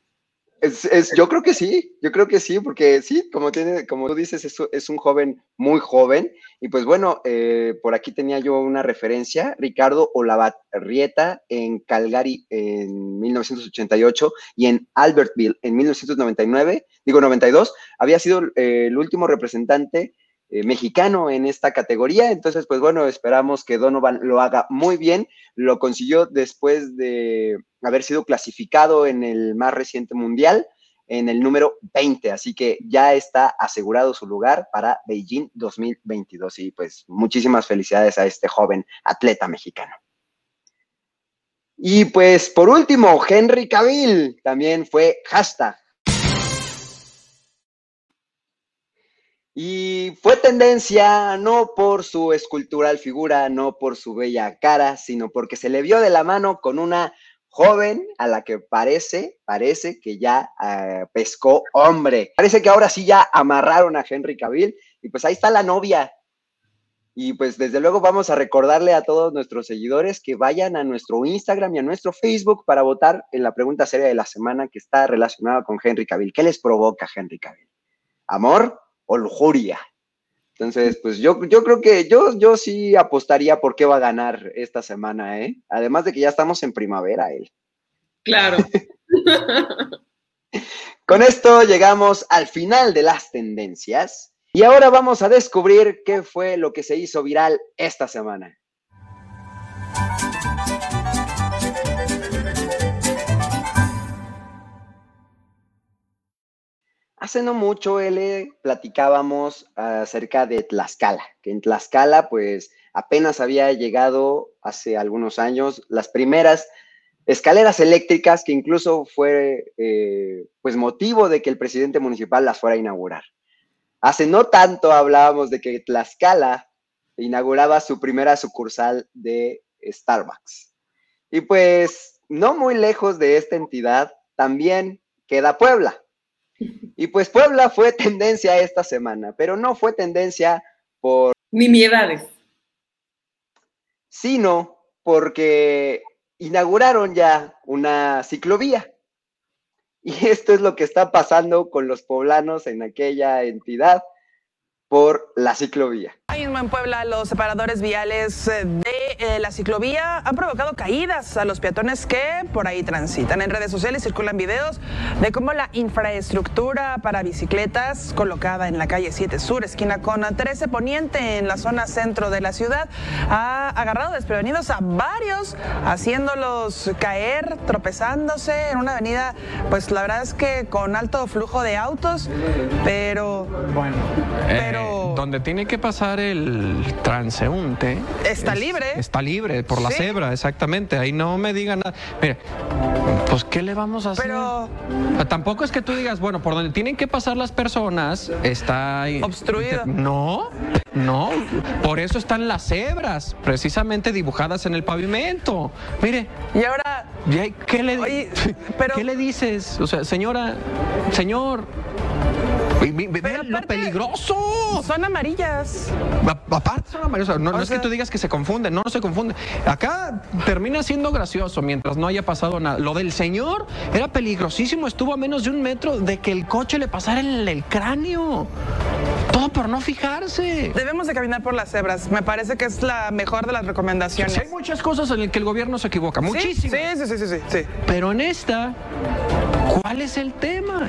Es, yo creo que sí, yo creo que sí, porque sí, como, tiene, como tú dices, es, es un joven muy joven. Y pues bueno, eh, por aquí tenía yo una referencia, Ricardo Olavarrieta en Calgary en 1988 y en Albertville en 1999, digo 92, había sido eh, el último representante eh, mexicano en esta categoría. Entonces, pues bueno, esperamos que Donovan lo haga muy bien. Lo consiguió después de haber sido clasificado en el más reciente mundial, en el número 20. Así que ya está asegurado su lugar para Beijing 2022. Y pues muchísimas felicidades a este joven atleta mexicano. Y pues por último, Henry Cavill también fue hashtag Y fue tendencia no por su escultural figura, no por su bella cara, sino porque se le vio de la mano con una joven a la que parece, parece que ya eh, pescó hombre. Parece que ahora sí ya amarraron a Henry Cavill y pues ahí está la novia. Y pues desde luego vamos a recordarle a todos nuestros seguidores que vayan a nuestro Instagram y a nuestro Facebook para votar en la pregunta seria de la semana que está relacionada con Henry Cavill. ¿Qué les provoca Henry Cavill? ¿Amor? O lujuria. Entonces, pues yo, yo creo que yo, yo sí apostaría por qué va a ganar esta semana, ¿eh? Además de que ya estamos en primavera, él. Claro. Con esto llegamos al final de las tendencias y ahora vamos a descubrir qué fue lo que se hizo viral esta semana. Hace no mucho, L, platicábamos acerca de Tlaxcala, que en Tlaxcala, pues apenas había llegado hace algunos años las primeras escaleras eléctricas, que incluso fue eh, pues motivo de que el presidente municipal las fuera a inaugurar. Hace no tanto hablábamos de que Tlaxcala inauguraba su primera sucursal de Starbucks. Y pues no muy lejos de esta entidad también queda Puebla y pues Puebla fue tendencia esta semana, pero no fue tendencia por... Nimiedades. Sino porque inauguraron ya una ciclovía. Y esto es lo que está pasando con los poblanos en aquella entidad por la ciclovía. Ahí mismo en Puebla, los separadores viales eh, de eh, la ciclovía han provocado caídas a los peatones que por ahí transitan. En redes sociales circulan videos de cómo la infraestructura para bicicletas colocada en la calle 7 Sur, esquina con 13 Poniente, en la zona centro de la ciudad, ha agarrado desprevenidos a varios, haciéndolos caer, tropezándose en una avenida, pues la verdad es que con alto flujo de autos, pero... Bueno, pero donde tiene que pasar el transeúnte. Está es- libre. Está libre, por la Sí. cebra, exactamente. Ahí no me digan nada. Mire, pues, ¿qué le vamos a hacer? Pero sea, Tampoco es que tú digas, bueno, por donde tienen que pasar las personas está ahí- Obstruido. No, no. Por eso están las cebras, precisamente dibujadas en el pavimento. Mire, y ahora ¿y ahí ¿qué le, Oye, pero- ¿qué le dices? O sea, señora, señor, ve- ve- lo peligroso. son amarillas. A- Aparte son sea, no, es que tú digas que se confunden, no, no se confunden. Acá termina siendo gracioso mientras no haya pasado nada. Lo del señor era peligrosísimo, estuvo a menos de un metro de que el coche le pasara en el, cráneo. Todo por no fijarse. Debemos de caminar por las cebras. Me parece que es la mejor de las recomendaciones. Sí, hay muchas cosas en las que el gobierno se equivoca, muchísimas. Sí, sí, sí, sí, sí, sí. Pero en esta, ¿cuál es el tema?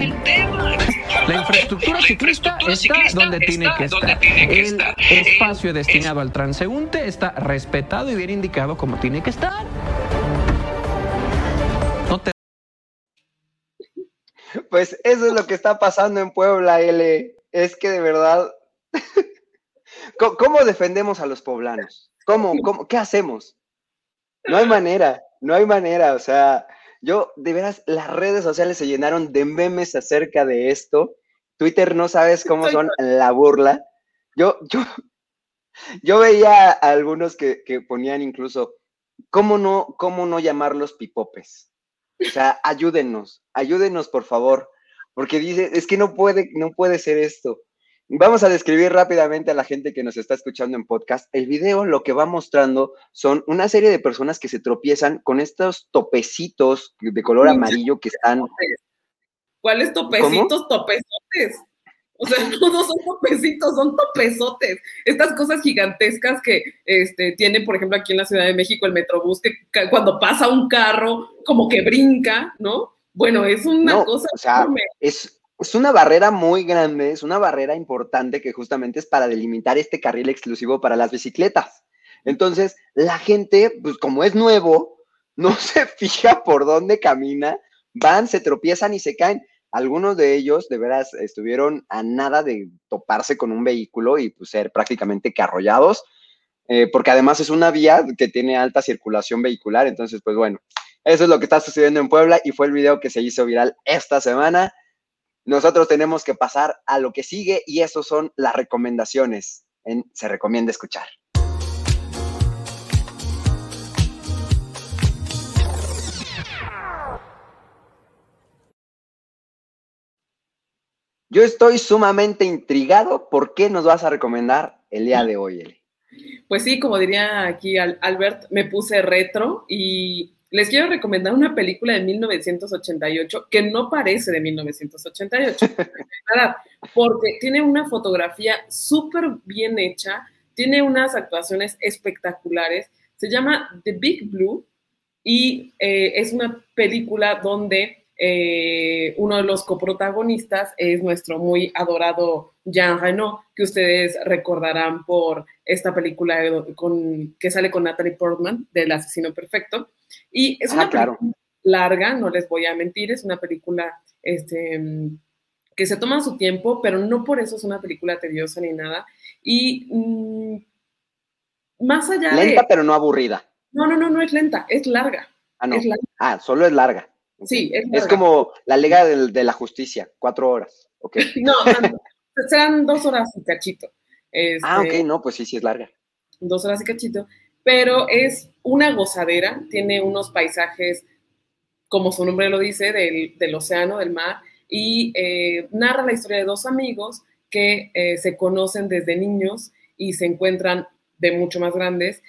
La infraestructura ciclista está donde tiene que estar. El espacio destinado al transeúnte está respetado y bien indicado como tiene que estar. No te Pues eso es lo que está pasando en Puebla, L. Es que de verdad, ¿cómo, cómo defendemos a los poblanos? ¿Cómo, cómo, ¿Qué hacemos? No hay manera, no hay manera. O sea, yo, de veras, las redes sociales se llenaron de memes acerca de esto. Twitter no sabes cómo son la burla. Yo, yo, yo veía a algunos que, que ponían incluso, ¿cómo no, cómo no llamarlos pipopes? O sea, ayúdenos, ayúdenos por favor, porque dice, es que no puede, no puede ser esto. Vamos a describir rápidamente a la gente que nos está escuchando en podcast. El video lo que va mostrando son una serie de personas que se tropiezan con estos topecitos de color amarillo que están. ¿Cuáles topecitos, topezotes? O sea, no, no son topecitos, son topezotes. Estas cosas gigantescas que este, tiene, por ejemplo, aquí en la Ciudad de México el Metrobús, que cuando pasa un carro, como que brinca, ¿no? Bueno, es una No, cosa o sea, enorme. es, es una barrera muy grande, es una barrera importante que justamente es para delimitar este carril exclusivo para las bicicletas. Entonces, la gente, pues como es nuevo, no se fija por dónde camina, van, se tropiezan y se caen. Algunos de ellos, de veras, estuvieron a nada de toparse con un vehículo y pues, ser prácticamente que arrollados, eh, porque además es una vía que tiene alta circulación vehicular. Entonces, pues bueno, eso es lo que está sucediendo en Puebla y fue el video que se hizo viral esta semana. Nosotros tenemos que pasar a lo que sigue y eso son las recomendaciones en Se Recomienda Escuchar. Yo estoy sumamente intrigado por qué nos vas a recomendar el día de hoy, Eli. Pues sí, como diría aquí Al- Albert, me puse retro y les quiero recomendar una película de 1988 que no parece de 1988, ¿verdad? porque tiene una fotografía súper bien hecha, tiene unas actuaciones espectaculares, se llama The Big Blue y eh, es una película donde eh, uno de los coprotagonistas es nuestro muy adorado Jean Reno, que ustedes recordarán por esta película con, que sale con Natalie Portman, del asesino perfecto. Y es Ah, una claro. película larga, no les voy a mentir, es una película este, que se toma su tiempo, pero no por eso es una película tediosa ni nada. Y mm, más allá Lenta, de... pero no aburrida. No, no, no, no es lenta, es larga. Ah, no. Es larga. Ah, solo es larga. Sí, es Es como la Liga del- de, la Justicia, cuatro horas. Ok. No, serán dos horas y cachito. Este, Ah, ok, no, pues sí, sí es larga. Dos horas y cachito. Pero es una gozadera, tiene unos paisajes, como su nombre lo dice, del, del océano, del mar, y eh, narra la historia de dos amigos que eh, se conocen desde niños y se encuentran de mucho más grandes,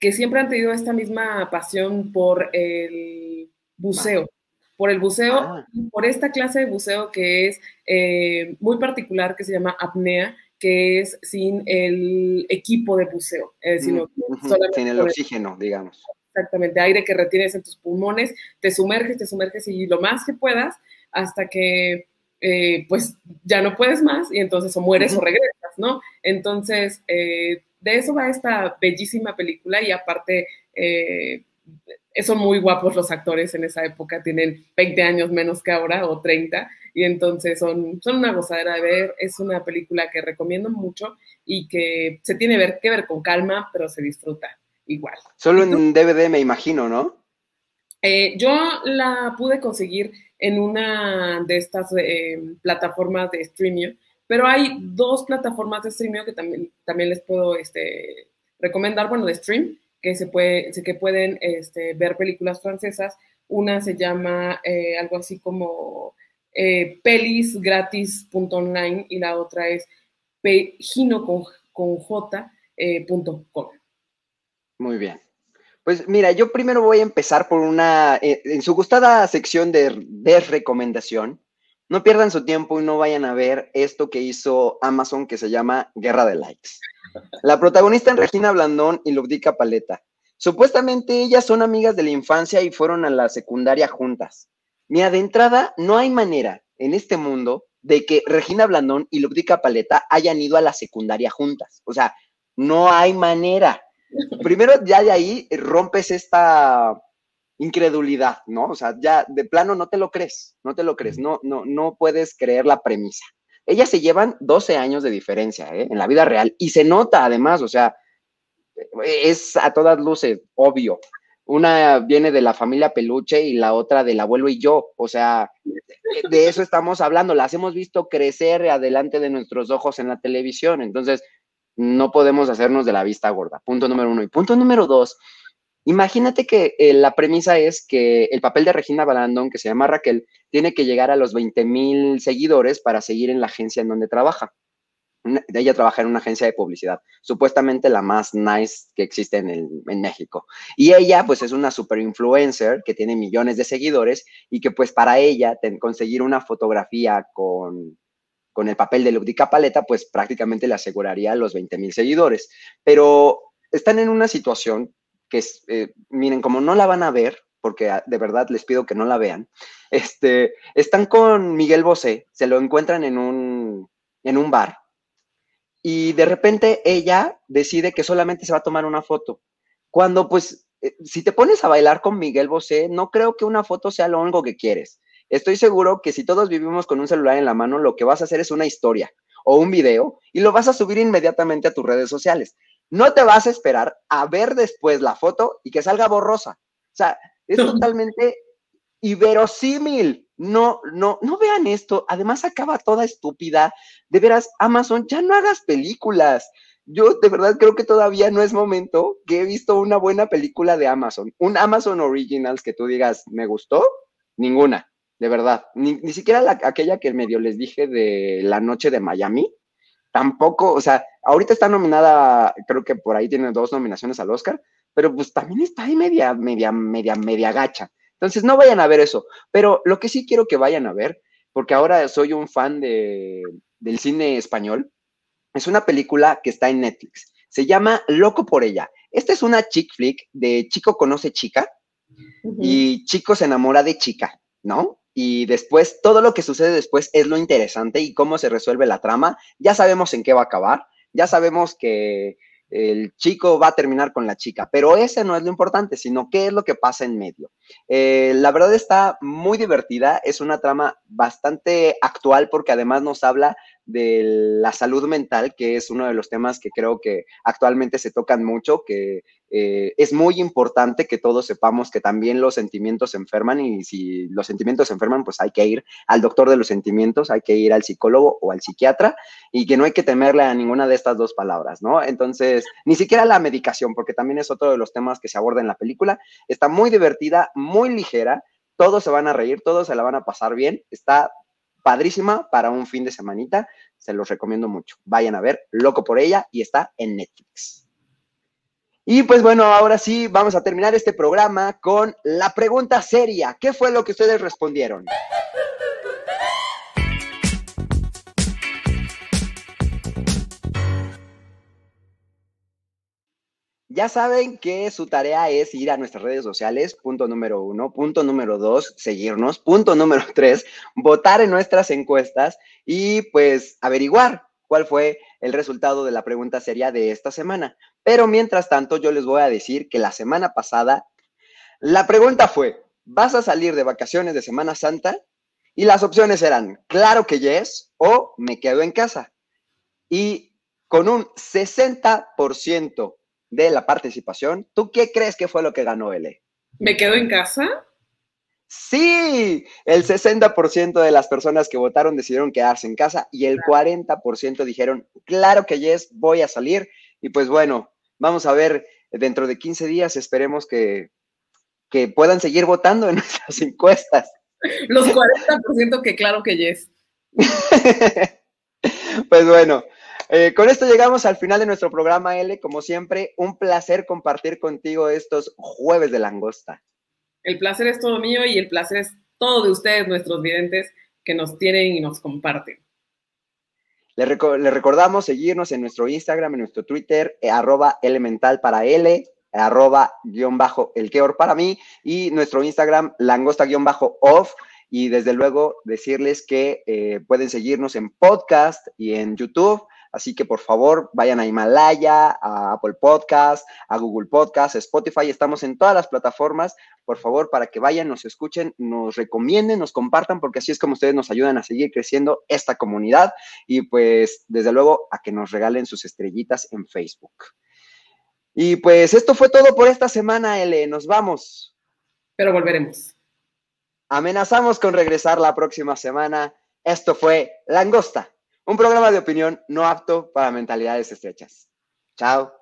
que siempre han tenido esta misma pasión por el buceo, por el buceo, Ah. por esta clase de buceo que es eh, muy particular, que se llama apnea, que es sin el equipo de buceo, eh, sino solamente Sin el oxígeno, digamos. exactamente, aire que retienes en tus pulmones, te sumerges, te sumerges y lo más que puedas hasta que eh, pues ya no puedes más y entonces o mueres o regresas, ¿no? Entonces, eh, de eso va esta bellísima película y aparte eh, son muy guapos los actores en esa época, tienen 20 años menos que ahora o 30, y entonces son, son una gozadera de ver, es una película que recomiendo mucho y que se tiene ver, que ver con calma, pero se disfruta igual. Solo en DVD me imagino, ¿no? Eh, yo la pude conseguir en una de estas eh, plataformas de streaming, pero hay dos plataformas de streaming que también, también les puedo este, recomendar, bueno, de stream, que, se puede, que pueden este, ver películas francesas. Una se llama eh, algo así como pelisgratis.online y la otra es pegino con, Muy bien. Pues mira, yo primero voy a empezar por una, eh, en su gustada sección de, de, recomendación, no pierdan su tiempo y no vayan a ver esto que hizo Amazon que se llama Guerra de Likes. La protagonista es Regina Blandón y Ludica Paleta. Supuestamente ellas son amigas de la infancia y fueron a la secundaria juntas. Mira, de entrada, no hay manera en este mundo de que Regina Blandón y Ludica Paleta hayan ido a la secundaria juntas. O sea, no hay manera. Primero, ya de ahí rompes esta incredulidad, ¿no? O sea, ya de plano no te lo crees, no te lo crees, no, no, no puedes creer la premisa. Ellas se llevan 12 años de diferencia ¿eh? en la vida real y se nota además, o sea, es a todas luces obvio. Una viene de la familia Peluche y la otra del abuelo y yo, o sea, de eso estamos hablando, las hemos visto crecer adelante de nuestros ojos en la televisión, entonces no podemos hacernos de la vista gorda. Punto número uno. Y punto número dos, imagínate que eh, la premisa es que el papel de Regina Balandón, que se llama Raquel, tiene que llegar a los 20 mil seguidores para seguir en la agencia en donde trabaja. ella trabaja en una agencia de publicidad, supuestamente la más nice que existe en, en México. Y ella, pues, es una super influencer que tiene millones de seguidores y que, pues, para ella, conseguir una fotografía con con el papel de Ludica Paleta, pues prácticamente le aseguraría los 20 mil seguidores. Pero están en una situación que, eh, miren, como no la van a ver, porque ah, de verdad les pido que no la vean, este, están con Miguel Bosé, se lo encuentran en un, en un bar y de repente ella decide que solamente se va a tomar una foto. Cuando pues, eh, si te pones a bailar con Miguel Bosé, no creo que una foto sea lo único que quieres estoy seguro que si todos vivimos con un celular en la mano, lo que vas a hacer es una historia o un video y lo vas a subir inmediatamente a tus redes sociales. No te vas a esperar a ver después la foto y que salga borrosa. O sea, es totalmente inverosímil. No, no, no vean esto. Además acaba toda estúpida. De veras, Amazon, ya no hagas películas. Yo de verdad creo que todavía no es momento que he visto una buena película de Amazon. Un Amazon Originals que tú digas, ¿me gustó? Ninguna de verdad. Ni, siquiera aquella que medio les dije de La Noche de Miami, tampoco, o sea, ahorita está nominada, creo que por ahí tiene dos nominaciones al Oscar, pero pues también está ahí media, media, media, media gacha. Entonces no vayan a ver eso, pero lo que sí quiero que vayan a ver, porque ahora soy un fan de, del cine español, es una película que está en Netflix. Se llama Loco por ella. Esta es una chick flick de chico conoce chica y chico se enamora de chica, ¿no? y después todo lo que sucede después es lo interesante y cómo se resuelve la trama. Ya sabemos en qué va a acabar, ya sabemos que el chico va a terminar con la chica, pero ese no es lo importante, sino qué es lo que pasa en medio. Eh, la verdad está muy divertida, es una trama bastante actual porque además nos habla de la salud mental, que es uno de los temas que creo que actualmente se tocan mucho, que eh, es muy importante que todos sepamos que también los sentimientos se enferman y si los sentimientos se enferman, pues hay que ir al doctor de los sentimientos, hay que ir al psicólogo o al psiquiatra y que no hay que temerle a ninguna de estas dos palabras, ¿no? Entonces, ni siquiera la medicación, porque también es otro de los temas que se aborda en la película. Está muy divertida, muy ligera, todos se van a reír, todos se la van a pasar bien, está padrísima para un fin de semanita, se los recomiendo mucho. Vayan a ver Loco por ella y está en Netflix. Y pues bueno, ahora sí, vamos a terminar este programa con la pregunta seria. ¿Qué fue lo que ustedes respondieron? Ya saben que su tarea es ir a nuestras redes sociales, punto número uno, punto número dos, seguirnos, punto número tres, votar en nuestras encuestas y pues averiguar cuál fue el resultado de la pregunta seria de esta semana. Pero mientras tanto, yo les voy a decir que la semana pasada La pregunta fue, ¿vas a salir de vacaciones de Semana Santa? Y las opciones eran, claro que yes o me quedo en casa. Y con un 60% de la participación, ¿tú qué crees que fue lo que ganó L? ¿Me quedo en casa? Sí, el 60% de las personas que votaron decidieron quedarse en casa y el 40% dijeron, claro que yes, voy a salir. Y pues bueno, vamos a ver dentro de 15 días, esperemos que, que puedan seguir votando en nuestras encuestas. Los 40% que claro que yes. pues bueno, eh, con esto llegamos al final de nuestro programa, L. Como siempre, un placer compartir contigo estos jueves de langosta. El placer es todo mío y el placer es todo de ustedes, nuestros videntes, que nos tienen y nos comparten. Les, recordamos seguirnos en nuestro Instagram, en nuestro Twitter, eh, arroba elemental para L, arroba guion bajo el keor para mí y nuestro Instagram langosta guion bajo off y desde luego decirles que eh, pueden seguirnos en podcast y en YouTube Así que por favor vayan a Himalaya, a Apple Podcast, a Google Podcast, a Spotify. Estamos en todas las plataformas. Por favor, para que vayan, nos escuchen, nos recomienden, nos compartan, porque así es como ustedes nos ayudan a seguir creciendo esta comunidad. Y pues, desde luego, a que nos regalen sus estrellitas en Facebook. Y pues esto fue todo por esta semana, L. Nos vamos. Pero volveremos. Amenazamos con regresar la próxima semana. Esto fue Langosta un programa de opinión no apto para mentalidades estrechas. Chao.